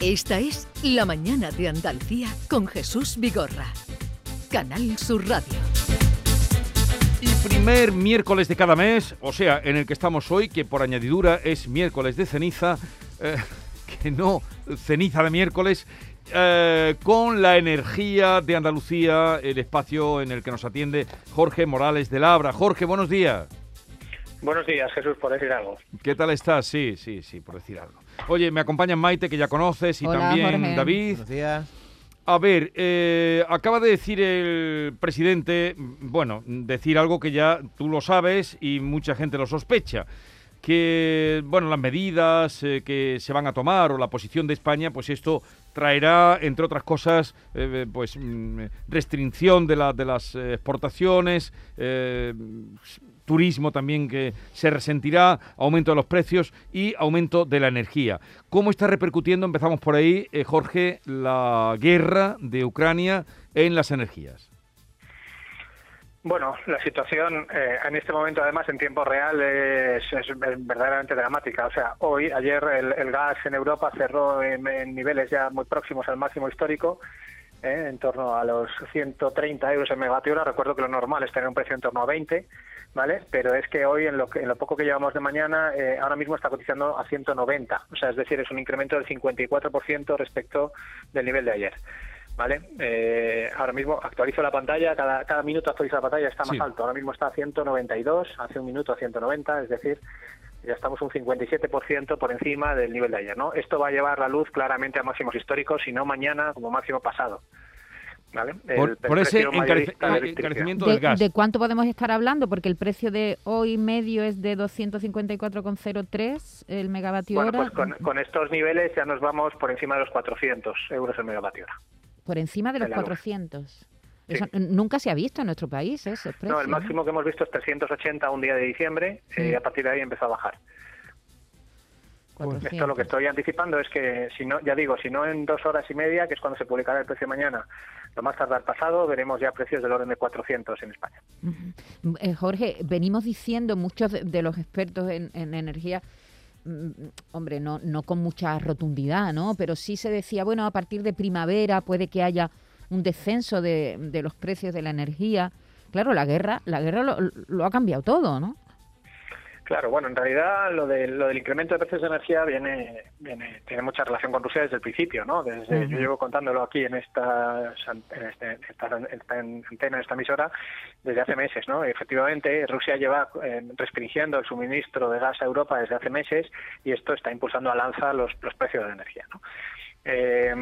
Esta es La Mañana de Andalucía con Jesús Vigorra. Canal Sur Radio. Y primer miércoles de cada mes, o sea, en el que estamos hoy, que por añadidura es miércoles de ceniza, eh, que no ceniza de miércoles, eh, con la energía de Andalucía, el espacio en el que nos atiende Jorge Morales de Labra. Jorge, buenos días. Buenos días, Jesús, por decir algo. ¿Qué tal estás? Sí, sí, sí, por decir algo. Oye, me acompañan Maite, que ya conoces, y también David. Buenos días. A ver, eh, acaba de decir el presidente, bueno, decir algo que ya tú lo sabes y mucha gente lo sospecha, que, bueno, las medidas eh, que se van a tomar o la posición de España, pues esto traerá, entre otras cosas, eh, pues mm, restricción de, la, de las exportaciones, turismo también que se resentirá, aumento de los precios y aumento de la energía. ¿Cómo está repercutiendo, empezamos por ahí, eh, Jorge, la guerra de Ucrania en las energías? Bueno, la situación eh, en este momento, además, en tiempo real, es, verdaderamente dramática. O sea, hoy, ayer, el, gas en Europa cerró en, niveles ya muy próximos al máximo histórico, eh, en torno a los 130 euros en megavatio hora. Recuerdo que lo normal es tener un precio en torno a 20. ¿vale? Pero es que hoy, en lo, en lo poco que llevamos de mañana, eh, ahora mismo está cotizando a 190, o sea, es decir, es un incremento del 54% respecto del nivel de ayer. ¿Vale? Eh, ahora mismo actualizo la pantalla, cada, cada minuto actualiza la pantalla, está más alto. Ahora mismo está a 192, hace un minuto a 190, es decir, ya estamos un 57% por encima del nivel de ayer. ¿no? Esto va a llevar la luz claramente a máximos históricos, si no mañana como máximo pasado por, ese encarecimiento del gas. ¿De cuánto podemos estar hablando? Porque el precio de hoy medio es de 254,03 el megavatio bueno, hora. Pues con, estos niveles ya nos vamos por encima de los 400 euros el megavatio hora. Por encima de los 400. Eso nunca se ha visto en nuestro país ese precio. No, el máximo que hemos visto es 380 un día de diciembre y eh, a partir de ahí empezó a bajar. Esto lo que estoy anticipando es que, si no, ya digo, si no en dos horas y media, que es cuando se publicará el precio mañana, lo más tardar pasado, veremos ya precios del orden de 400 en España. Eh, Jorge, venimos diciendo muchos de, los expertos en, energía, mm, hombre, no, no con mucha rotundidad, ¿no? Pero sí se decía, bueno, a partir de primavera puede que haya un descenso de, de los precios de la energía. Claro, la guerra, la guerra lo, lo ha cambiado todo, ¿no? Claro, bueno, en realidad lo, de, lo del incremento de precios de energía viene, viene tiene mucha relación con Rusia desde el principio, ¿no? Desde, Yo llevo contándolo aquí en esta, en este, esta, antena, en esta emisora, desde hace meses, ¿no? Efectivamente, Rusia lleva eh, restringiendo el suministro de gas a Europa desde hace meses y esto está impulsando al alza los, los precios de la energía, ¿no? Eh,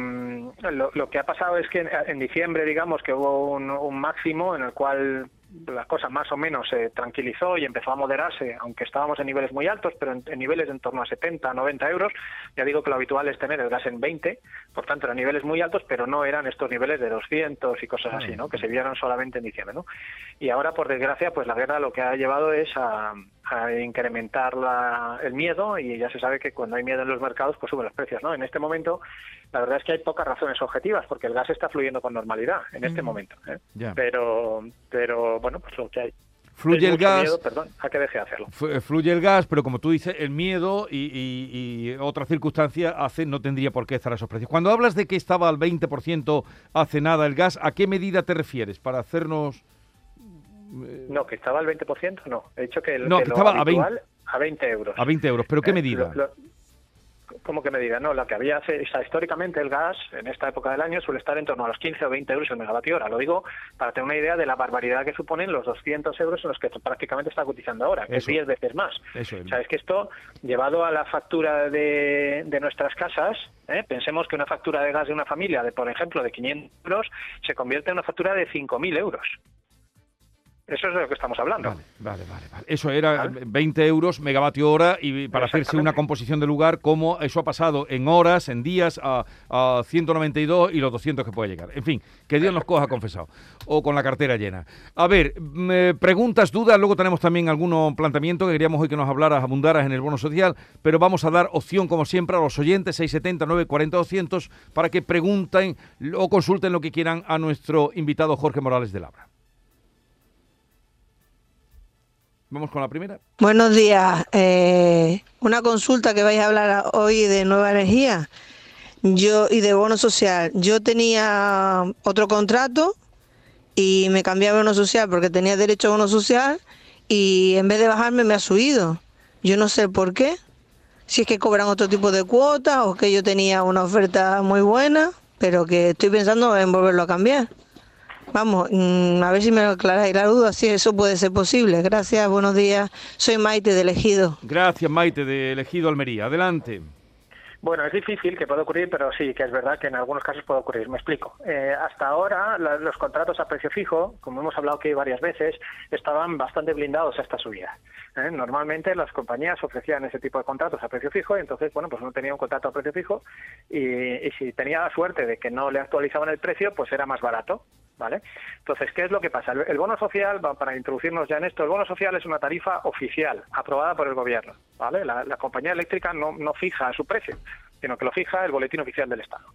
lo, lo, que ha pasado es que en, diciembre, digamos, que hubo un, un máximo en el cual la cosa más o menos se tranquilizó y empezó a moderarse, aunque estábamos en niveles muy altos, pero en, niveles en torno a 70, 90 euros. Ya digo que lo habitual es tener el gas en 20, por tanto eran niveles muy altos, pero no eran estos niveles de 200 y cosas así, ¿no? Que se vieron solamente en diciembre, ¿no? Y ahora, por desgracia, pues la guerra lo que ha llevado es a, incrementar el miedo y ya se sabe que cuando hay miedo en los mercados, pues suben los precios, ¿no? En este momento, la verdad es que hay pocas razones objetivas, porque el gas está fluyendo con normalidad en este momento, ¿eh? Pero, pero bueno, pues lo que hay. Fluye el gas. perdón, a que deje de hacerlo. Eh, fluye el gas, pero como tú dices, el miedo y, otra circunstancia hace no tendría por qué estar a esos precios. Cuando hablas de que estaba al 20% hace nada el gas, ¿a qué medida te refieres? Para hacernos. Eh, no, que estaba al 20%, no. He dicho que, el, no, que, estaba a 20, a 20 euros. A 20 euros, pero ¿qué eh, medida? ¿Cómo que me diga? No, la que había, o históricamente el gas en esta época del año suele estar en torno a los 15 o 20 euros el megavatio hora. Lo digo para tener una idea de la barbaridad que suponen los 200 euros en los que prácticamente está cotizando ahora, que es 10 veces más. Eso es. O sea, es que esto, llevado a la factura de, de nuestras casas, ¿eh? pensemos que una factura de gas de una familia, de por ejemplo, de 500 euros, se convierte en una factura de 5.000 euros. Eso es de lo que estamos hablando. Vale, vale, vale. Eso era 20 euros megavatio hora y para hacerse una composición de lugar, como eso ha pasado en horas, en días, a, 192 y los 200 que puede llegar. En fin, que Dios nos coja confesado. O con la cartera llena. A ver, preguntas, dudas, luego tenemos también algunos planteamientos que queríamos hoy que nos hablaras, abundaras en el bono social, pero vamos a dar opción, como siempre, a los oyentes 670 940 200 para que pregunten o consulten lo que quieran a nuestro invitado Jorge Morales de Labra. Vamos con la primera. Buenos días. Eh, una consulta que vais a hablar hoy de nueva energía. yo y de bono social. Yo tenía otro contrato y me cambié a bono social porque tenía derecho a bono social y en vez de bajarme me ha subido. Yo no sé por qué. Si es que cobran otro tipo de cuotas o que yo tenía una oferta muy buena, pero que estoy pensando en volverlo a cambiar. Vamos, mm, a ver si me aclaráis la duda, si eso puede ser posible. Gracias, buenos días. Soy Maite de Elegido. Gracias, Maite de Elegido Almería. Adelante. Bueno, es difícil que pueda ocurrir, pero sí que es verdad que en algunos casos puede ocurrir. Me explico. Eh, hasta ahora, los contratos a precio fijo, como hemos hablado aquí varias veces, estaban bastante blindados a esta subida. ¿eh? Normalmente las compañías ofrecían ese tipo de contratos a precio fijo y entonces, bueno, pues uno tenía un contrato a precio fijo y si tenía la suerte de que no le actualizaban el precio, pues era más barato. ¿Vale? Entonces, ¿qué es lo que pasa? El bono social, para introducirnos ya en esto, el bono social es una tarifa oficial, aprobada por el gobierno, ¿vale? La, compañía eléctrica no, no fija su precio, sino que lo fija el boletín oficial del Estado.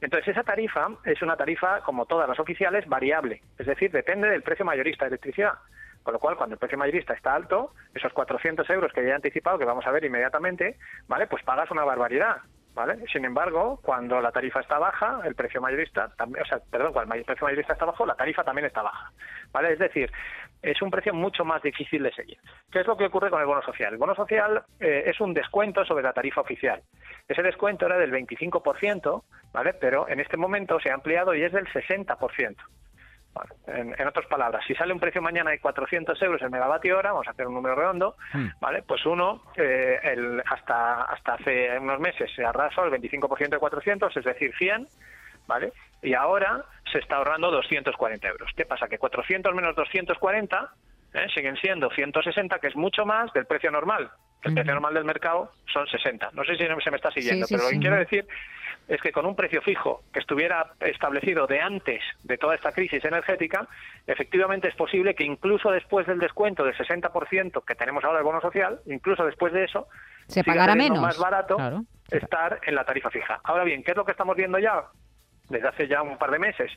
Entonces, esa tarifa es una tarifa, como todas las oficiales, variable, es decir, depende del precio mayorista de electricidad. Con lo cual, cuando el precio mayorista está alto, esos 400 euros que ya he anticipado, que vamos a ver inmediatamente, ¿vale? Pues pagas una barbaridad. ¿Vale? Sin embargo, cuando la tarifa está baja, el precio mayorista, o sea, perdón, cuando el precio mayorista está bajo, la tarifa también está baja, ¿vale? Es decir, es un precio mucho más difícil de seguir. ¿Qué es lo que ocurre con el bono social? El bono social eh, es un descuento sobre la tarifa oficial. Ese descuento era del 25%, ¿vale? Pero en este momento se ha ampliado y es del 60% en, otras palabras, si sale un precio mañana de 400 euros el megavatio hora, vamos a hacer un número redondo, hmm. ¿vale? Pues uno, eh, el, hasta, hasta hace unos meses se arrasó el 25% de 400, es decir, 100, ¿vale? Y ahora se está ahorrando 240 euros. ¿Qué pasa? Que 400 menos 240 ¿eh? siguen siendo 160, que es mucho más del precio normal. El precio normal del mercado son 60. No sé si se me está siguiendo, pero lo que quiero decir es que con un precio fijo que estuviera establecido de antes de toda esta crisis energética, efectivamente es posible que incluso después del descuento del 60% que tenemos ahora del bono social, incluso después de eso, se pagará menos. más barato estar en la tarifa fija. Ahora bien, ¿qué es lo que estamos viendo ya? Desde hace ya un par de meses,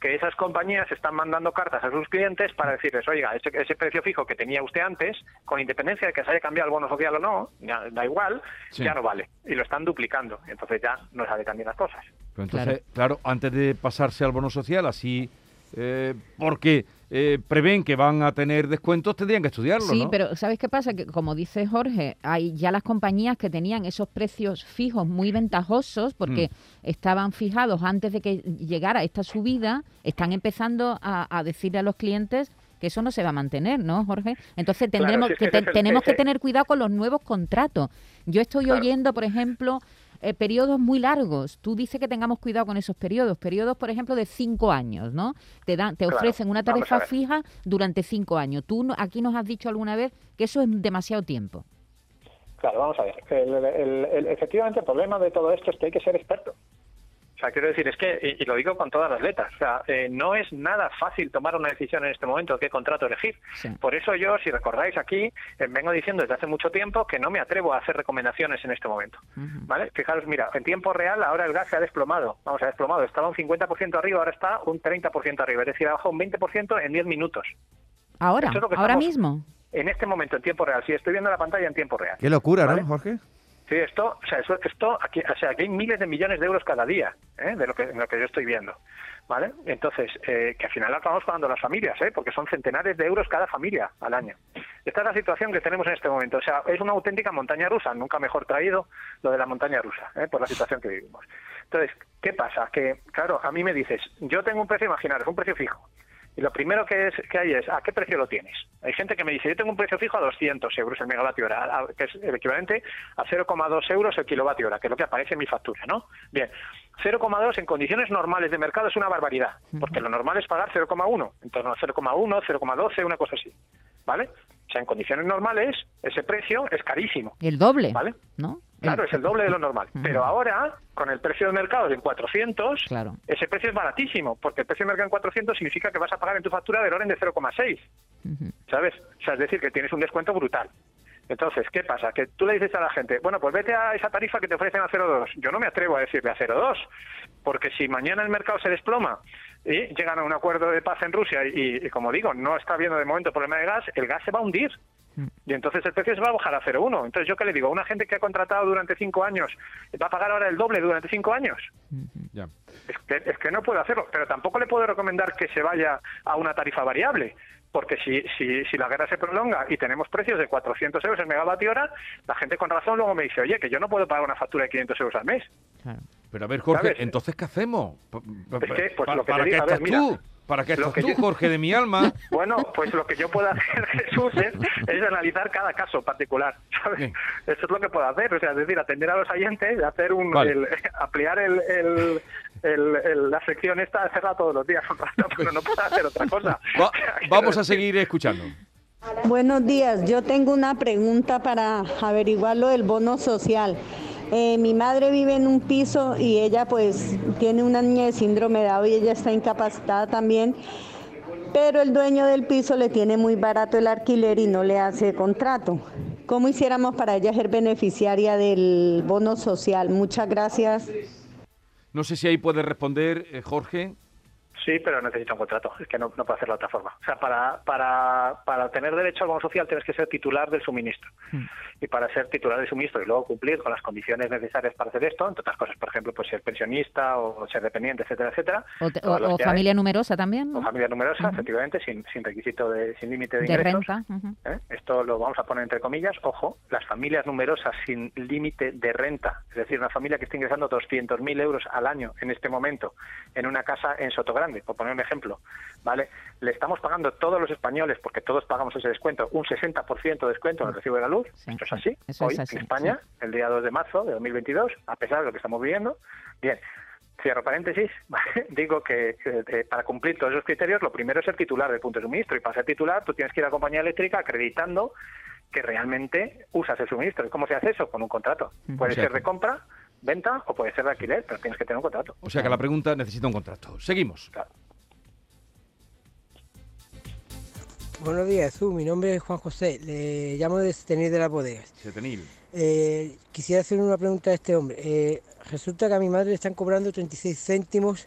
que esas compañías están mandando cartas a sus clientes para decirles, oiga, ese, ese precio fijo que tenía usted antes, con independencia de que se haya cambiado el bono social o no, da igual, ya no vale. Y lo están duplicando. Entonces ya no sale tan bien las cosas. entonces, claro. antes de pasarse al bono social, así, eh, porque eh, prevén que van a tener descuentos, tendrían que estudiarlo. Sí, pero ¿sabes qué pasa? Que como dice Jorge, hay ya las compañías que tenían esos precios fijos muy ventajosos porque mm. estaban fijados antes de que llegara esta subida, están empezando a, decirle a los clientes que eso no se va a mantener, ¿no, Jorge? Entonces tendremos que, tenemos que tener cuidado con los nuevos contratos. Yo estoy oyendo, por ejemplo, eh, periodos muy largos. Tú dices que tengamos cuidado con esos periodos. Periodos, por ejemplo, de cinco años, ¿no? Te, dan, te ofrecen una tarifa fija durante cinco años. Tú aquí nos has dicho alguna vez que eso es demasiado tiempo. Claro, vamos a ver. efectivamente, el problema de todo esto es que hay que ser experto. O sea, quiero decir, es que, y, lo digo con todas las letras, o sea, eh, no es nada fácil tomar una decisión en este momento de qué contrato elegir. Por eso yo, si recordáis aquí, eh, vengo diciendo desde hace mucho tiempo que no me atrevo a hacer recomendaciones en este momento. ¿Vale? Fijaros, mira, en tiempo real ahora el gas se ha desplomado. Vamos, se ha desplomado. Estaba un 50% arriba, ahora está un 30% arriba. Es decir, ha bajado un 20% en 10 minutos. Ahora, ahora mismo. En este momento, en tiempo real. Sí, estoy viendo la pantalla en tiempo real. Qué locura, ¿no, Jorge? Sí, esto, o sea, esto, aquí, o sea, aquí hay miles de millones de euros cada día, ¿eh? de lo que, lo que yo estoy viendo, ¿vale? Entonces, eh, que al final acabamos pagando las familias, ¿eh? Porque son centenares de euros cada familia al año. Esta es la situación que tenemos en este momento, o sea, es una auténtica montaña rusa, nunca mejor traído lo de la montaña rusa, ¿eh? por la situación que vivimos. Entonces, ¿qué pasa? Que, claro, a mí me dices, yo tengo un precio, imaginaros, un precio fijo, y lo primero que, es, que hay es, ¿a qué precio lo tienes? Hay gente que me dice, yo tengo un precio fijo a 200 euros el megavatio hora, que es el equivalente a 0,2 euros el kilovatio hora, que es lo que aparece en mi factura, ¿no? Bien, 0,2 en condiciones normales de mercado es una barbaridad, porque lo normal es pagar 0,1, en torno a 0,1, 0,12, una cosa así, ¿vale? O sea, en condiciones normales ese precio es carísimo. El doble, ¿vale? ¿No? Claro, es el doble de lo normal. Pero ahora, con el precio de mercado en 400, claro. ese precio es baratísimo, porque el precio de mercado en 400 significa que vas a pagar en tu factura del orden de 0,6. ¿Sabes? O sea, es decir, que tienes un descuento brutal. Entonces, ¿qué pasa? Que tú le dices a la gente, bueno, pues vete a esa tarifa que te ofrecen a 0,2. Yo no me atrevo a decirle a 0,2, porque si mañana el mercado se desploma y llegan a un acuerdo de paz en Rusia y, como digo, no está habiendo de momento problema de gas, el gas se va a hundir. Y entonces el precio se va a bajar a 0,1. Entonces, ¿yo qué le digo? Una gente que ha contratado durante cinco años, ¿va a pagar ahora el doble durante cinco años? Es que, es que no puedo hacerlo, pero tampoco le puedo recomendar que se vaya a una tarifa variable, porque si, si, si la guerra se prolonga y tenemos precios de 400 euros el megavatio hora, la gente con razón luego me dice, oye, que yo no puedo pagar una factura de 500 euros al mes. Claro. Pero a ver, Jorge, ¿Sabes? entonces, ¿qué hacemos? Es que, pues, pa- lo que ¿Para a ver, mira, tú? ¿Para qué lo estás que tú, yo- Jorge de mi alma? Bueno, pues lo que yo puedo hacer, Jesús, es, es analizar cada caso particular, ¿sabes? Eso es lo que puedo hacer, o sea, es decir, atender a los oyentes, hacer un, Vale. el- ampliar el, el- el- el- la sección esta, hacerla todos los días pero no puedo hacer otra cosa. Va- vamos a seguir escuchando. Buenos días, yo tengo una pregunta para averiguar lo del bono social. Eh, mi madre vive en un piso y ella pues tiene una niña de síndrome de Down y ella está incapacitada también, pero el dueño del piso le tiene muy barato el alquiler y no le hace contrato. ¿Cómo hiciéramos para ella ser beneficiaria del bono social? Muchas gracias. No sé si ahí puede responder, eh, Jorge. Sí, pero necesita un contrato, es que no, no puedo hacerlo de otra forma. O sea, para, para, para tener derecho al bono social tienes que ser titular del suministro. Y para ser titular del suministro y luego cumplir con las condiciones necesarias para hacer esto, entre otras cosas, por ejemplo, pues ser pensionista o ser dependiente, etcétera, etcétera. O, te- o- o hay, familia numerosa también, o ¿no? familia numerosa, efectivamente, sin, sin requisito de, sin límite de, de ingresos. renta. ¿eh? Esto lo vamos a poner entre comillas. Ojo, las familias numerosas sin límite de renta, es decir, una familia que esté ingresando 200.000 euros al año en este momento en una casa en Sotogrande, por poner un ejemplo, ¿vale? Le estamos pagando todos los españoles, porque todos pagamos ese descuento, un 60% de descuento en el recibo de la luz. Sí, Esto es así, eso hoy es así, en España, el día 2 de marzo de 2022, a pesar de lo que estamos viviendo. Bien, Cierro paréntesis, digo que eh, para cumplir todos esos criterios, lo primero es ser titular del punto de suministro. Y para ser titular, tú tienes que ir a la compañía eléctrica acreditando que realmente usas el suministro. ¿Y cómo se hace eso? Con un contrato. Puede O sea ser de compra, venta o puede ser de alquiler, pero tienes que tener un contrato. O sea que la pregunta necesita un contrato. Seguimos. Claro. Buenos días, Jesús. Mi nombre es Juan José. Le llamo de Tenir de las Bodegas. Setenil. Eh, quisiera hacer una pregunta a este hombre. Eh, resulta que a mi madre le están cobrando 36 céntimos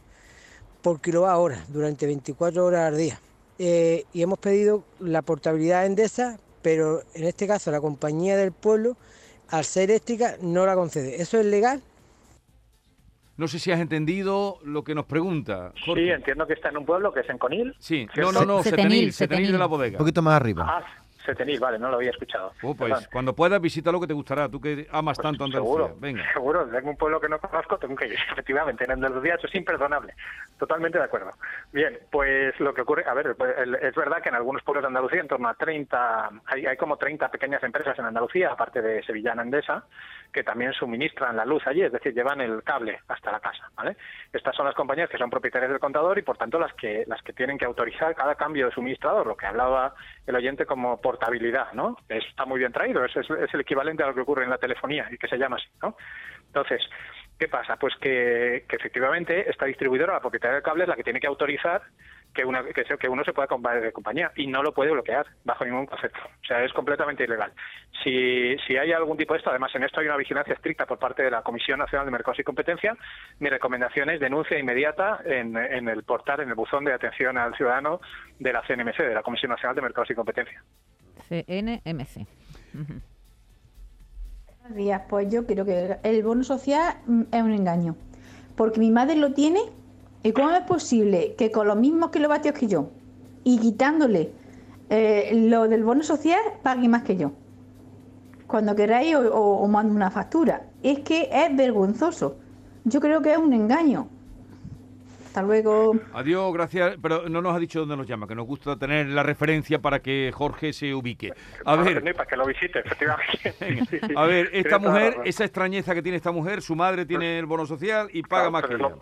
por kilowatt hora durante 24 horas al día. Eh, y hemos pedido la portabilidad Endesa, pero en este caso la compañía del pueblo, al ser eléctrica, no la concede. ¿Eso es legal? No sé si has entendido lo que nos pregunta. Jorge. Sí, entiendo que está en un pueblo que es en Conil. Sí, no, ¿cierto? no, no, Setenil, Setenil, Setenil de la Un bodega. poquito más arriba. Ah, Setenil, vale, no lo había escuchado. Oh, pues Perdón. cuando puedas visita lo que te gustará, tú que amas Pues tanto Andalucía. seguro, Venga. seguro, tengo un pueblo que no conozco, tengo que ir, efectivamente, en Andalucía eso es imperdonable, totalmente de acuerdo. Bien, pues lo que ocurre, a ver, pues, es verdad que en algunos pueblos de Andalucía, en torno a 30, hay, hay como 30 pequeñas empresas en Andalucía, aparte de Sevillana Endesa, que también suministran la luz allí, es decir, llevan el cable hasta la casa, ¿vale? Estas son las compañías que son propietarias del contador y por tanto las que las que tienen que autorizar cada cambio de suministrador, lo que hablaba el oyente como portabilidad, ¿no? Está muy bien traído, es, el equivalente a lo que ocurre en la telefonía y que se llama así, ¿no? Entonces, ¿qué pasa? Pues que, que efectivamente esta distribuidora, la propietaria del cable, es la que tiene que autorizar que, una, que, se- que uno se pueda comprar de compañía y no lo puede bloquear bajo ningún concepto. O sea, es completamente ilegal. Si, si hay algún tipo de esto, además en esto hay una vigilancia estricta por parte de la Comisión Nacional de Mercados y Competencia, mi recomendación es denuncia inmediata en, en el portal, en el buzón de atención al ciudadano de la CNMC, de la Comisión Nacional de Mercados y Competencia. CNMC. Buenos días, pues yo creo que el bono social mm, es un engaño, porque mi madre lo tiene y cómo es posible que con los mismos kilovatios que yo y quitándole eh, lo del bono social pague más que yo. Cuando queráis o, o, o mando una factura. Es que es vergonzoso. Yo creo que es un engaño. Hasta luego. Adiós, gracias. Pero no nos ha dicho dónde nos llama, que nos gusta tener la referencia para que Jorge se ubique. A Para ver, para que lo visite, efectivamente. A ver, esta mujer, esa extrañeza que tiene esta mujer, su madre tiene el bono social y paga Claro, más que lo,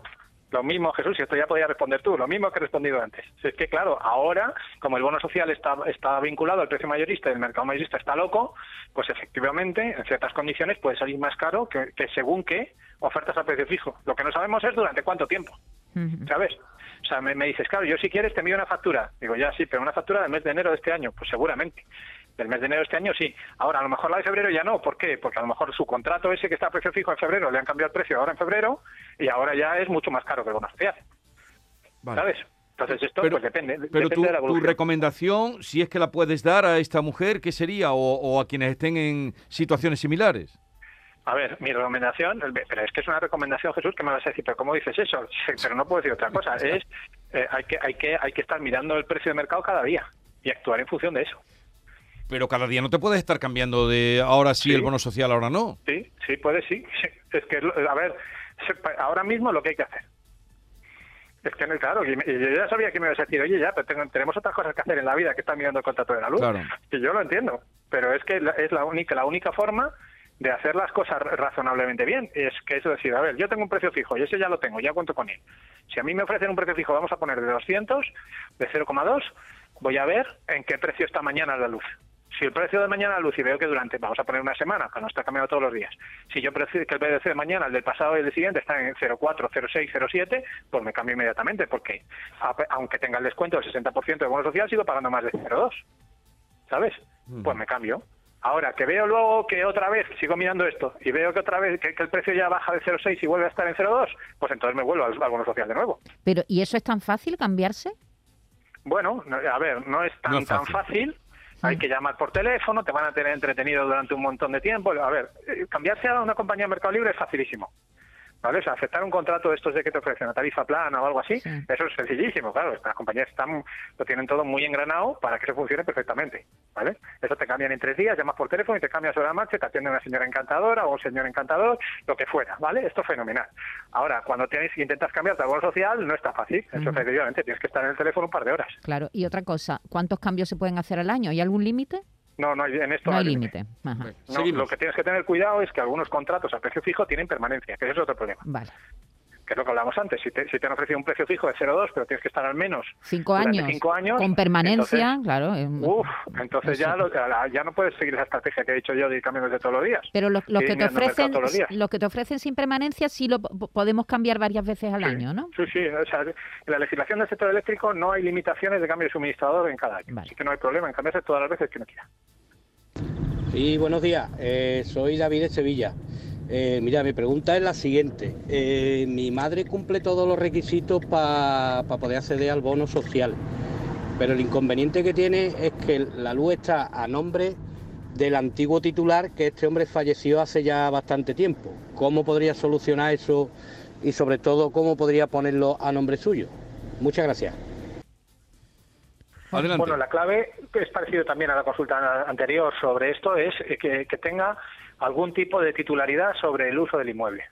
lo mismo, Jesús, y esto ya podía responder tú, lo mismo que he respondido antes. Es que, claro, ahora, como el bono social está, está vinculado al precio mayorista y el mercado mayorista está loco, pues efectivamente, en ciertas condiciones puede salir más caro que, que según qué ofertas a precio fijo. Lo que no sabemos es durante cuánto tiempo. ¿sabes? O sea, me, me dices, claro, yo si quieres te envío una factura. Digo, ya sí, pero una factura del mes de enero de este año, pues seguramente. Del mes de enero de este año sí. Ahora, a lo mejor la de febrero ya no. ¿Por qué? Porque a lo mejor su contrato ese que está a precio fijo en febrero le han cambiado el precio ahora en febrero y ahora ya es mucho más caro que el bono social. Vale. ¿Sabes? Entonces esto Pero- pues depende, Pero depende tu, de la tu evolución. recomendación, si es que la puedes dar a esta mujer, ¿qué sería? O, o a quienes estén en situaciones similares. A ver, mi recomendación, pero es que es una recomendación, Jesús, que me vas a decir, pero ¿cómo dices eso? Pero no puedo decir otra cosa. Es eh, hay que hay que hay que estar mirando el precio de mercado cada día y actuar en función de eso. Pero cada día no te puedes estar cambiando de ahora sí, Sí. el bono social, ahora no. Sí, sí, puede, sí. Es que, a ver, ahora mismo lo que hay que hacer. Es que, no, claro, me- y yo ya sabía que me ibas a decir, oye, ya, pero tengo- tenemos otras cosas que hacer en la vida que estar mirando el contrato de la luz. Claro. Y yo lo entiendo, pero es que es la única, la única forma de hacer las cosas ra- razonablemente bien. Es que es decir, a ver, yo tengo un precio fijo y ese ya lo tengo, ya cuento con él. Si a mí me ofrecen un precio fijo, vamos a poner de 200, de 0,2, voy a ver en qué precio está mañana la luz. Si el precio de mañana la luz y veo que durante, vamos a poner una semana, para no estar cambiando todos los días, si yo prefiero que el precio de mañana, el del pasado y el del siguiente está en 0,4, 0,6, 0,7, pues me cambio inmediatamente, porque a- aunque tenga el descuento del 60% de bono social, sigo pagando más de 0,2. ¿Sabes? Pues me cambio. Ahora, que veo luego que otra vez sigo mirando esto y veo que otra vez que, que el precio ya baja de 0,6 y vuelve a estar en 0,2, pues entonces me vuelvo al, al bono social de nuevo. Pero, ¿y eso es tan fácil cambiarse? Bueno, no- a ver, no es tan, No es tan fácil. Hay que llamar por teléfono, te van a tener entretenido durante un montón de tiempo. A ver, eh, cambiarse a una compañía de Mercado Libre es facilísimo. ¿Vale? O sea, aceptar un contrato de estos de que te ofrecen una tarifa plana o algo así, Sí. eso es sencillísimo, claro. Estas compañías están, lo tienen todo muy engranado para que eso funcione perfectamente, ¿vale? Eso te cambian en tres días, llamas por teléfono y te cambias sobre la marcha, te atiende una señora encantadora o un señor encantador, lo que fuera, ¿vale? Esto es fenomenal. Ahora, cuando tienes, intentas cambiarte al bono social, no está fácil. Eso Ujú. efectivamente, tienes que estar en el teléfono un par de horas. Claro. Y otra cosa, ¿cuántos cambios se pueden hacer al año? ¿Hay algún límite? No, no hay, en esto No hay límite. límite. Ajá. No, Seguimos. lo que tienes que tener cuidado es que algunos contratos a precio fijo tienen permanencia, que ese es otro problema, Vale. Que es lo que hablamos antes. Si te, si te han ofrecido un precio fijo de 0,2, pero tienes que estar al menos Cinco años. cinco años, Con permanencia, entonces, claro. eh, Uf, entonces ya, lo- ya no puedes seguir esa estrategia que he dicho yo de ir cambiando de todos los días. Pero los, los que te ofrecen, todos los días. los que te ofrecen sin permanencia sí lo po- podemos cambiar varias veces al Sí. año, ¿no? Sí, sí. O sea, en la legislación del sector eléctrico no hay limitaciones de cambio de suministrador en cada año. Vale. Así que no hay problema en cambiarse todas las veces que uno quiera. Sí, buenos días. Eh, soy David de Sevilla. Eh, mira, mi pregunta es la siguiente. Eh, mi madre cumple todos los requisitos para poder acceder al bono social, pero el inconveniente que tiene es que la luz está a nombre del antiguo titular, que este hombre falleció hace ya bastante tiempo. ¿Cómo podría solucionar eso y sobre todo cómo podría ponerlo a nombre suyo? Muchas gracias. Adelante. Bueno, la clave es parecido también a la consulta anterior sobre esto, es que, que tenga algún tipo de titularidad sobre el uso del inmueble.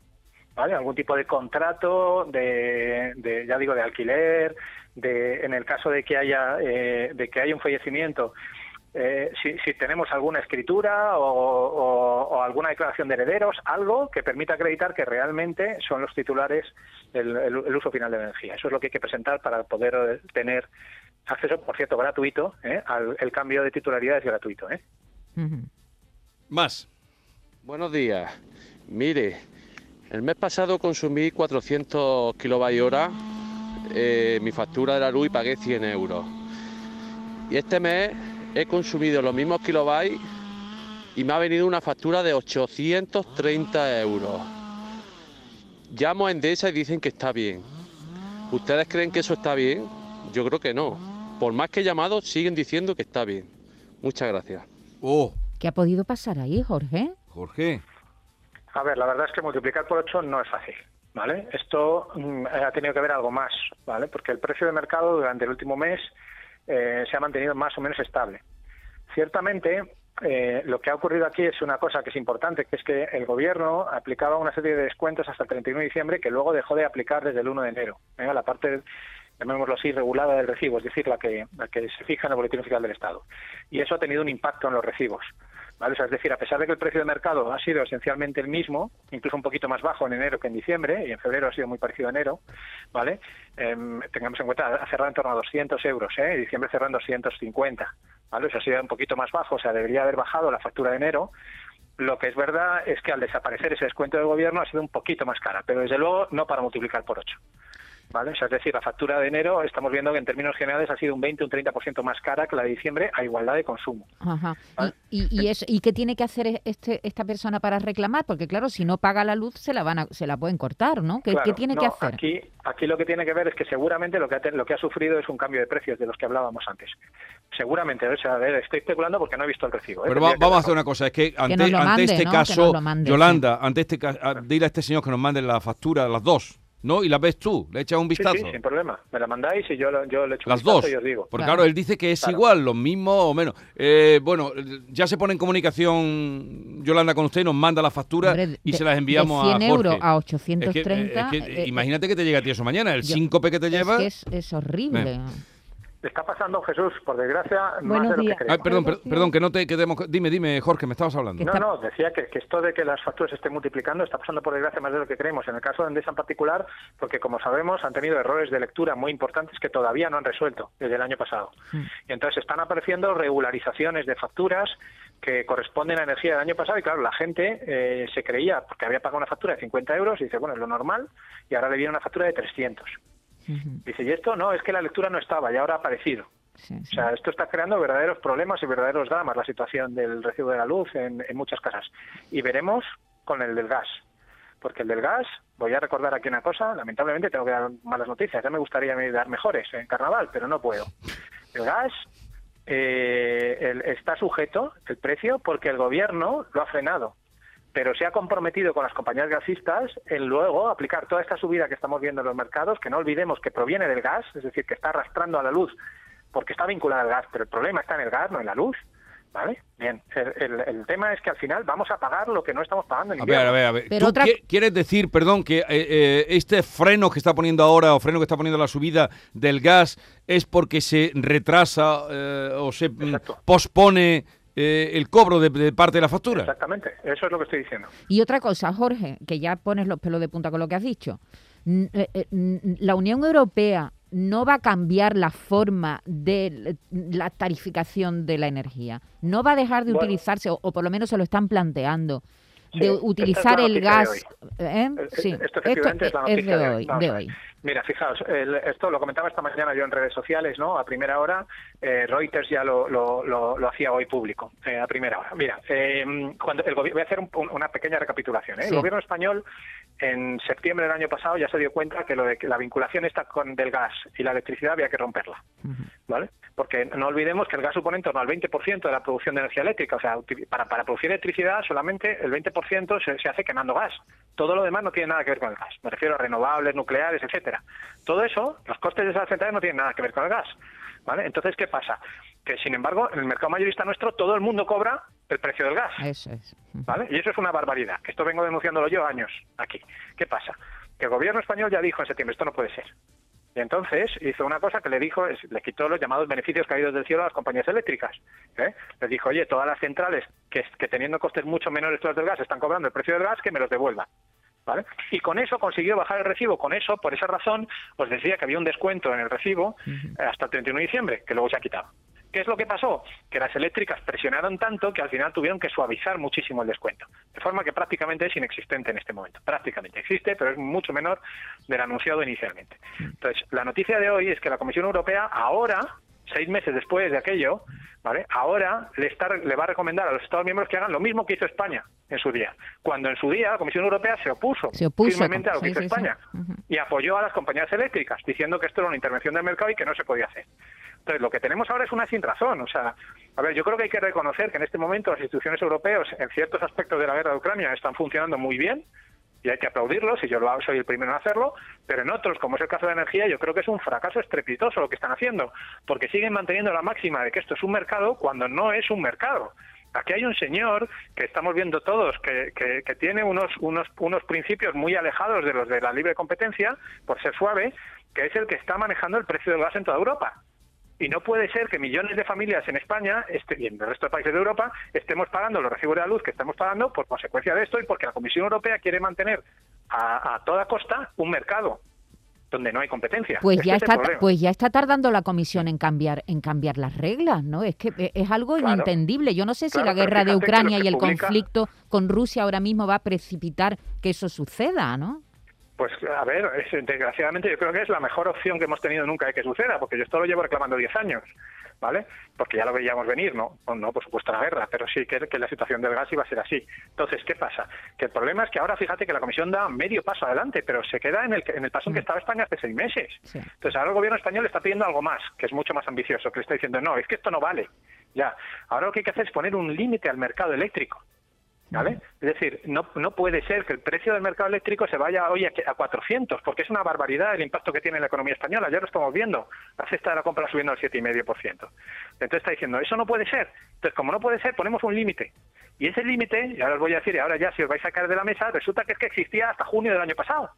¿Vale? Algún tipo de contrato, de, de, ya digo, de alquiler, de, en el caso de que haya, eh, de que haya un fallecimiento, eh, si, si tenemos alguna escritura o, o- o alguna declaración de herederos, algo que permita acreditar que realmente son los titulares el, el uso final de energía. Eso es lo que hay que presentar para poder tener acceso, por cierto, gratuito, ¿eh? al el cambio de titularidad es gratuito. ¿eh? Ujú. Más. Buenos días. Mire, el mes pasado consumí 400 kilovatios hora, eh, mi factura de la luz y pagué 100 euros. Y este mes he consumido los mismos kilovatios y me ha venido una factura de 830 euros. Llamo a Endesa y dicen que está bien. ¿Ustedes creen que eso está bien? Yo creo que no. Por más que he llamado, siguen diciendo que está bien. Muchas gracias. Oh, ¿Qué ha podido pasar ahí, Jorge? Jorge. A ver, la verdad es que multiplicar por 8 no es fácil. ¿Vale? Esto mm, ha tenido que ver algo más, ¿vale? Porque el precio de mercado durante el último mes eh, se ha mantenido más o menos estable. Ciertamente, eh, lo que ha ocurrido aquí es una cosa que es importante, que es que el gobierno aplicaba una serie de descuentos hasta el 31 de diciembre que luego dejó de aplicar desde el 1 de enero. ¿eh? La parte, llamémoslo así, regulada del recibo, es decir, la que, la que se fija en el boletín oficial del Estado. Y eso ha tenido un impacto en los recibos. ¿Vale? O sea, es decir, a pesar de que el precio de mercado ha sido esencialmente el mismo, incluso un poquito más bajo en enero que en diciembre, y en febrero ha sido muy parecido a enero, ¿vale? Em, tengamos en cuenta, ha cerrado en torno a 200 euros, ¿eh? Y diciembre cerró en 250, ¿vale? O sea, ha sido un poquito más bajo, o sea, debería haber bajado la factura de enero. Lo que es verdad es que al desaparecer ese descuento del gobierno ha sido un poquito más cara, pero desde luego no para multiplicar por 8. ¿Vale? O sea, es decir, la factura de enero estamos viendo que en términos generales ha sido un 20 un 30% más cara que la de diciembre a igualdad de consumo. Ajá. ¿Y, y, y, eso, ¿Y qué tiene que hacer este, esta persona para reclamar? Porque claro, si no paga la luz se la van a, se la pueden cortar, ¿no? ¿Qué, Claro, ¿qué tiene no, que hacer? Aquí, aquí lo que tiene que ver es que seguramente lo que, ha, lo que ha sufrido es un cambio de precios de los que hablábamos antes. Seguramente, o sea, a ver, estoy especulando porque no he visto el recibo. ¿eh? Pero va- vamos a hacer una cosa, es que ante, este caso, mande, Yolanda, ante este caso, a- dile a este señor que nos mande la factura, las dos, ¿no? Y las ves tú, le echas un vistazo. sí, sin problema. Me la mandáis y yo, lo- yo le echo un Las vistazo dos. y os digo. Porque Claro. claro, él dice que es Claro. igual, lo mismo o menos. Eh, bueno, ya se pone en comunicación Yolanda con usted, nos manda la factura Hombre, de- y se las enviamos de a 100 Jorge. euros a Es que, 830. es que, eh, imagínate que te llega a ti eso mañana, el yo- síncope que te es lleva. que es, es horrible. Está pasando, Jesús, por desgracia, más de lo que Ay, creemos. perdón, per- perdón, que no te quedemos. Dime, dime, Jorge, me estabas hablando. No, no, decía que, que esto de que las facturas estén multiplicando está pasando por desgracia más de lo que creemos. En el caso de Endesa en particular, porque como sabemos han tenido errores de lectura muy importantes que todavía no han resuelto desde el año pasado. Y entonces están apareciendo regularizaciones de facturas que corresponden a energía del año pasado y claro, la gente eh, se creía, porque había pagado una factura de 50 euros y dice, bueno, es lo normal, y ahora le viene una factura de 300. Dice, y esto no, es que la lectura no estaba y ahora ha aparecido. sí, O sea, esto está creando verdaderos problemas y verdaderos dramas la situación del recibo de la luz en, en muchas casas. Y veremos con el del gas. Porque el del gas, voy a recordar aquí una cosa, lamentablemente tengo que dar malas noticias. Ya me gustaría dar mejores en carnaval, pero no puedo. El gas eh, el- está sujeto, el precio, porque el gobierno lo ha frenado. Pero se ha comprometido con las compañías gasistas en luego aplicar toda esta subida que estamos viendo en los mercados, que no olvidemos que proviene del gas, es decir, que está arrastrando a la luz porque está vinculada al gas, pero el problema está en el gas, no en la luz. ¿Vale? Bien, el, el- el tema es que al final vamos a pagar lo que no estamos pagando en A ver, a ver, a ver. Pero ¿Tú otra- qui- quieres decir, perdón, que eh, eh, este freno que está poniendo ahora o freno que está poniendo la subida del gas es porque se retrasa eh, o se mm, Exacto. pospone eh, el cobro de, de parte de la factura? Exactamente, eso es lo que estoy diciendo. Y otra cosa, Jorge, que ya pones los pelos de punta con lo que has dicho. Eh, eh, La Unión Europea no va a cambiar la forma de la tarificación de la energía. No va a dejar de Bueno. utilizarse, o, o por lo menos se lo están planteando, Sí, de es utilizar el gas. ¿eh? Sí, esto efectivamente es la es noticia de de- hoy. De hoy. Mira, fijaos, el- esto lo comentaba esta mañana yo en redes sociales, ¿no? A primera hora, eh, Reuters ya lo, lo, lo- lo hacía hoy público, eh, a primera hora. Mira, eh, cuando el voy a hacer un- un- una pequeña recapitulación. ¿eh? Sí. El gobierno español en septiembre del año pasado ya se dio cuenta que lo de que la vinculación esta con del gas y la electricidad había que romperla. ¿vale? Porque no olvidemos que el gas supone en torno al 20% de la producción de energía eléctrica. O sea, para, para producir electricidad solamente el 20% se, se hace quemando gas. Todo lo demás no tiene nada que ver con el gas. Me refiero a renovables, nucleares, etcétera. Todo eso, los costes de esas centrales no tienen nada que ver con el gas. ¿Vale? Entonces, ¿qué pasa? Que, sin embargo, en el mercado mayorista nuestro todo el mundo cobra el precio del gas. Eso es. ¿Vale? Y eso es una barbaridad. Esto vengo denunciándolo yo años aquí. ¿Qué pasa? Que el gobierno español ya dijo en septiembre, esto no puede ser. Y entonces hizo una cosa que le dijo, es, le quitó los llamados beneficios caídos del cielo a las compañías eléctricas. ¿eh? Les dijo, oye, todas las centrales que, que teniendo costes mucho menores que los del gas están cobrando el precio del gas, que me los devuelvan. ¿Vale? Y con eso consiguió bajar el recibo. Con eso, por esa razón, os decía que había un descuento en el recibo eh, hasta el 31 de diciembre, que luego se ha quitado. ¿Qué es lo que pasó? Que las eléctricas presionaron tanto que al final tuvieron que suavizar muchísimo el descuento. De forma que prácticamente es inexistente en este momento. Prácticamente existe, pero es mucho menor del anunciado inicialmente. Entonces, la noticia de hoy es que la Comisión Europea ahora, seis meses después de aquello, ¿vale? ahora le, está, le va a recomendar a los Estados miembros que hagan lo mismo que hizo España en su día. Cuando en su día la Comisión Europea se opuso, Se opuso, firmemente a lo que sí, hizo sí, sí. España y apoyó a las compañías eléctricas, diciendo que esto era una intervención del mercado y que no se podía hacer. Entonces, lo que tenemos ahora es una sin razón. O sea, a ver, yo creo que hay que reconocer que en este momento las instituciones europeas, en ciertos aspectos de la guerra de Ucrania, están funcionando muy bien y hay que aplaudirlos, y yo lo soy el primero en hacerlo, pero en otros, como es el caso de energía, yo creo que es un fracaso estrepitoso lo que están haciendo, porque siguen manteniendo la máxima de que esto es un mercado cuando no es un mercado. Aquí hay un señor que estamos viendo todos que, que, que tiene unos, unos, unos principios muy alejados de los de la libre competencia, por ser suave, que es el que está manejando el precio del gas en toda Europa. Y no puede ser que millones de familias en España este, y en el resto de países de Europa estemos pagando los recibos de la luz que estamos pagando por consecuencia de esto y porque la Comisión Europea quiere mantener a, a toda costa un mercado donde no hay competencia. Pues Este ya está, problema. pues ya está tardando la comisión en cambiar, en cambiar las reglas, ¿no? Es que e- es algo Claro. inentendible. Yo no sé si Claro, la guerra de Ucrania y el publica- conflicto con Rusia ahora mismo va a precipitar que eso suceda, ¿no? Pues a ver, es, desgraciadamente yo creo que es la mejor opción que hemos tenido nunca de que suceda, porque yo esto lo llevo reclamando 10 años, ¿vale? Porque ya lo veíamos venir, ¿no? No, no, por supuesto la guerra, pero sí que, que la situación del gas iba a ser así. Entonces, ¿qué pasa? Que el problema es que ahora fíjate que la Comisión da medio paso adelante, pero se queda en el, en el paso en que estaba España hace seis meses. Entonces ahora el gobierno español está pidiendo algo más, que es mucho más ambicioso, que le está diciendo, no, es que esto no vale. Ya, ahora lo que hay que hacer es poner un límite al mercado eléctrico. ¿Vale? Es decir, no, no puede ser que el precio del mercado eléctrico se vaya hoy a, a 400, porque es una barbaridad el impacto que tiene en la economía española. Ya lo estamos viendo. La cesta de la compra subiendo al 7,5%. Entonces está diciendo, eso no puede ser. Entonces, como no puede ser, ponemos un límite. Y ese límite, ya os voy a decir, y ahora ya si os vais a caer de la mesa, resulta que es que existía hasta junio del año pasado.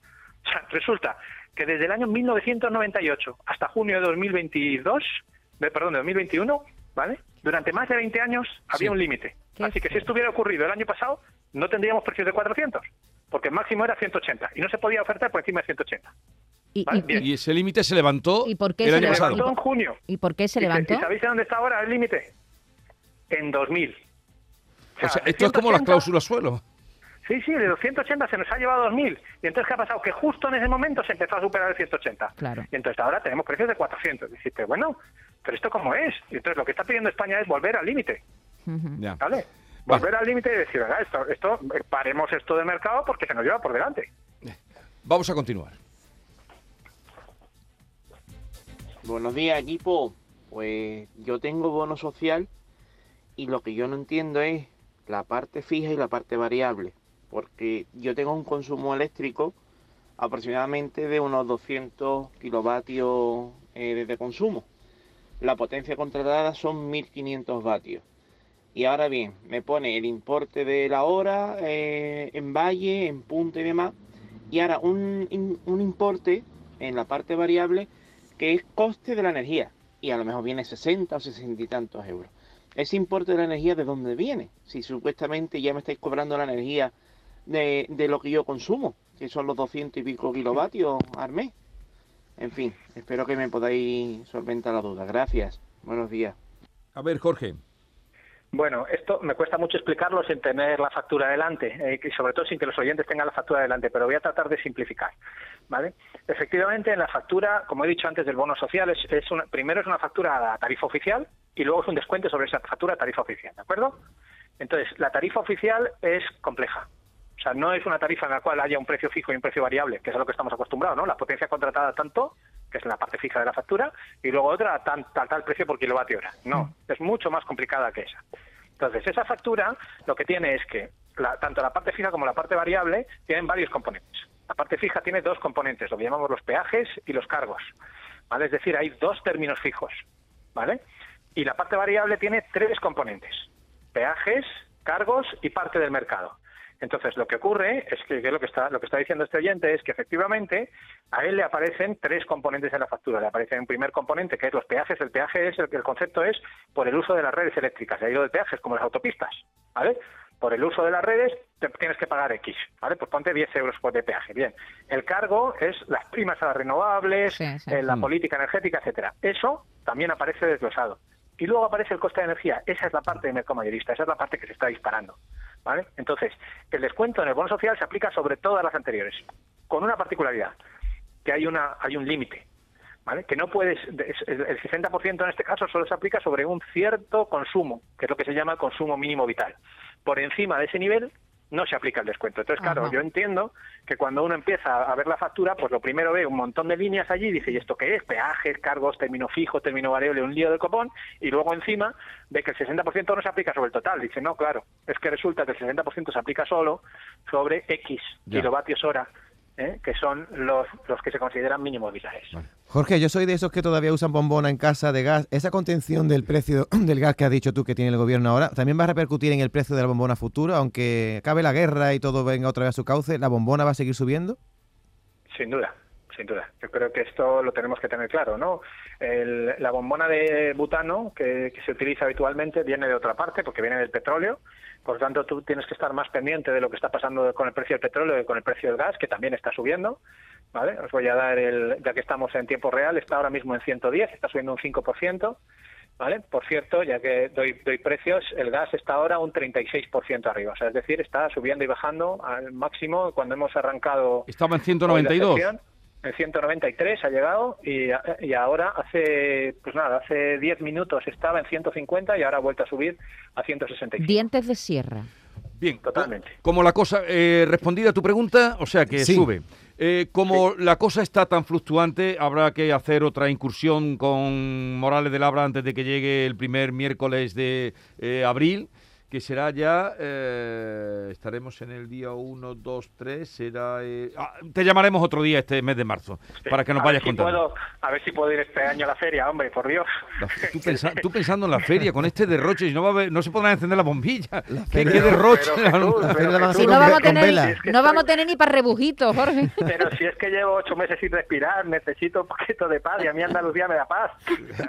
O sea, resulta que desde el año 1998 hasta junio de 2022, de, perdón, de 2021, ¿vale? Durante más de 20 años había un límite. Así que si esto hubiera ocurrido el año pasado, no tendríamos precios de 400, porque el máximo era 180 y no se podía ofertar por encima de 180. Y, Vale, y- ese límite se levantó ¿Y por qué el se año pasado. en junio. ¿Y por qué se ¿Y- levantó? ¿Y sabéis dónde está ahora el límite? En 2000. O sea, esto es como las 180 cláusulas suelo. Sí, sí, de 280 se nos ha llevado a 2000. Y entonces, ¿qué ha pasado? Que justo en ese momento se empezó a superar el 180. Claro. Y entonces ahora tenemos precios de 400. Y dices, bueno, ¿pero esto cómo es? Y entonces lo que está pidiendo España es volver al límite. ¿vale? Volver al límite y decir, "Oiga, esto, esto, eh, paremos esto de mercado porque se nos lleva por delante. Vamos a continuar. Buenos días, equipo. Pues yo tengo bono social y lo que yo no entiendo es la parte fija y la parte variable. Porque yo tengo un consumo eléctrico aproximadamente de unos 200 kilovatios eh, de consumo. La potencia contratada son 1500 vatios. Y ahora bien, me pone el importe de la hora eh, en valle, en punta y demás. Y ahora un, un importe en la parte variable que es coste de la energía. Y a lo mejor viene 60 o 60 y tantos euros. Ese importe de la energía, ¿de dónde viene? Si supuestamente ya me estáis cobrando la energía de, de lo que yo consumo, que son los 200 y pico kilovatios al mes. En fin, espero que me podáis solventar la duda. Gracias. Buenos días. A ver, Jorge. Bueno, esto me cuesta mucho explicarlo sin tener la factura delante eh, y sobre todo sin que los oyentes tengan la factura delante, pero voy a tratar de simplificar. ¿vale? Efectivamente, en la factura, como he dicho antes del bono social, es, es una- primero es una factura a tarifa oficial y luego es un descuento sobre esa factura a tarifa oficial, ¿de acuerdo? Entonces, la tarifa oficial es compleja. O sea, no es una tarifa en la cual haya un precio fijo y un precio variable, que es a lo que estamos acostumbrados, ¿no? La potencia contratada tanto, que es la parte fija de la factura, y luego otra tan, tal, tal precio por kilovatio hora. No, es mucho más complicada que esa. Entonces, esa factura lo que tiene es que la- tanto la parte fija como la parte variable tienen varios componentes. La parte fija tiene dos componentes, lo que llamamos los peajes y los cargos. ¿vale? Es decir, hay dos términos fijos. ¿vale? Y la parte variable tiene tres componentes, peajes, cargos y parte del mercado. Entonces, lo que ocurre es que, que lo que está lo que está diciendo este oyente es que efectivamente a él le aparecen tres componentes en la factura. Le aparece un primer componente que es los peajes. El peaje es el, el concepto es por el uso de las redes eléctricas. Ahí lo de peajes, como las autopistas, ¿vale? Por el uso de las redes te tienes que pagar X, ¿vale? Pues ponte 10 euros por de peaje. Bien. El cargo es las primas a las renovables, Sí, sí. eh, la Mm. política energética, etcétera. Eso también aparece desglosado. Y luego aparece el coste de energía. Esa es la parte de mercado mayorista, esa es la parte que se está disparando. ¿Vale? Entonces, el descuento en el bono social se aplica sobre todas las anteriores, con una particularidad, que hay, una, hay un límite. ¿Vale? Que no puedes, es- el el 60% en este caso solo se aplica sobre un cierto consumo, que es lo que se llama el consumo mínimo vital. Por encima de ese nivel no se aplica el descuento. Entonces, claro, Ajá. yo entiendo que cuando uno empieza a ver la factura, pues lo primero ve un montón de líneas allí y dice, ¿y esto qué es? Peajes, cargos, término fijo, término variable, un lío del copón, y luego encima ve que el 60% no se aplica sobre el total. Dice, no, claro, es que resulta que el 60% se aplica solo sobre X Ya. kilovatios hora, ¿eh? que son los, los que se consideran mínimos vitales. Jorge, yo soy de esos que todavía usan bombona en casa de gas. Esa contención del precio del gas que has dicho tú que tiene el gobierno ahora, ¿también va a repercutir en el precio de la bombona futura? Aunque acabe la guerra y todo venga otra vez a su cauce, ¿la bombona va a seguir subiendo? Sin duda, sin duda. Yo creo que esto lo tenemos que tener claro, ¿no? El- la bombona de butano que, que se utiliza habitualmente viene de otra parte, porque viene del petróleo. Por lo tanto, tú tienes que estar más pendiente de lo que está pasando con el precio del petróleo y con el precio del gas, que también está subiendo. ¿Vale? Os voy a dar el, ya que estamos en tiempo real, está ahora mismo en 110, está subiendo un 5%. ¿vale? Por cierto, ya que doy, doy precios, el gas está ahora un 36% arriba, o sea, es decir, está subiendo y bajando al máximo cuando hemos arrancado... Estaba en hoy la 192. En 193 ha llegado y, y ahora hace, pues nada, hace 10 minutos estaba en 150 y ahora ha vuelto a subir a 165. Dientes de sierra. Bien, Totalmente. como la cosa, eh, respondida a tu pregunta, o sea que Sí. sube. Eh, como la cosa está tan fluctuante, habrá que hacer otra incursión con Morales de Labra antes de que llegue el primer miércoles de eh, abril, que será ya, eh, estaremos en el día 1, 2, 3, será... eh, ah, te llamaremos otro día este mes de marzo, para que nos vayas si contando. puedo- a ver si puedo ir este año a la feria, hombre, por Dios. La- tú, pensa- tú pensando en la feria con este derroche, y no, va a haber- no se podrán encender las bombillas. ¿Qué, feria- qué derroche? Pero, La feria la Si no vamos a tener. Es que no vamos a estoy- tener ni para rebujitos, Jorge. Pero si es que llevo ocho meses sin respirar, necesito un poquito de paz y a mí Andalucía me da paz.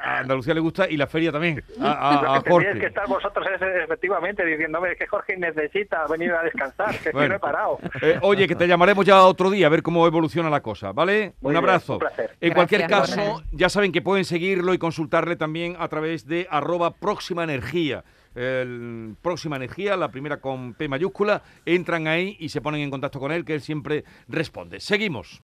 A Andalucía le gusta y la feria también. A, a- Lo a Jorge. que estar vosotros es efectivamente es que Jorge necesita venir a descansar, que si Bueno. no he parado. Eh, oye, que te llamaremos ya otro día a ver cómo evoluciona la cosa, ¿vale? Muy un bien, abrazo. un placer. En cualquier caso, Jorge. ya saben que pueden seguirlo y consultarle también a través de arroba próxima energía. El próxima energía, la primera con P mayúscula, entran ahí y se ponen en contacto con él, que él siempre responde. Seguimos.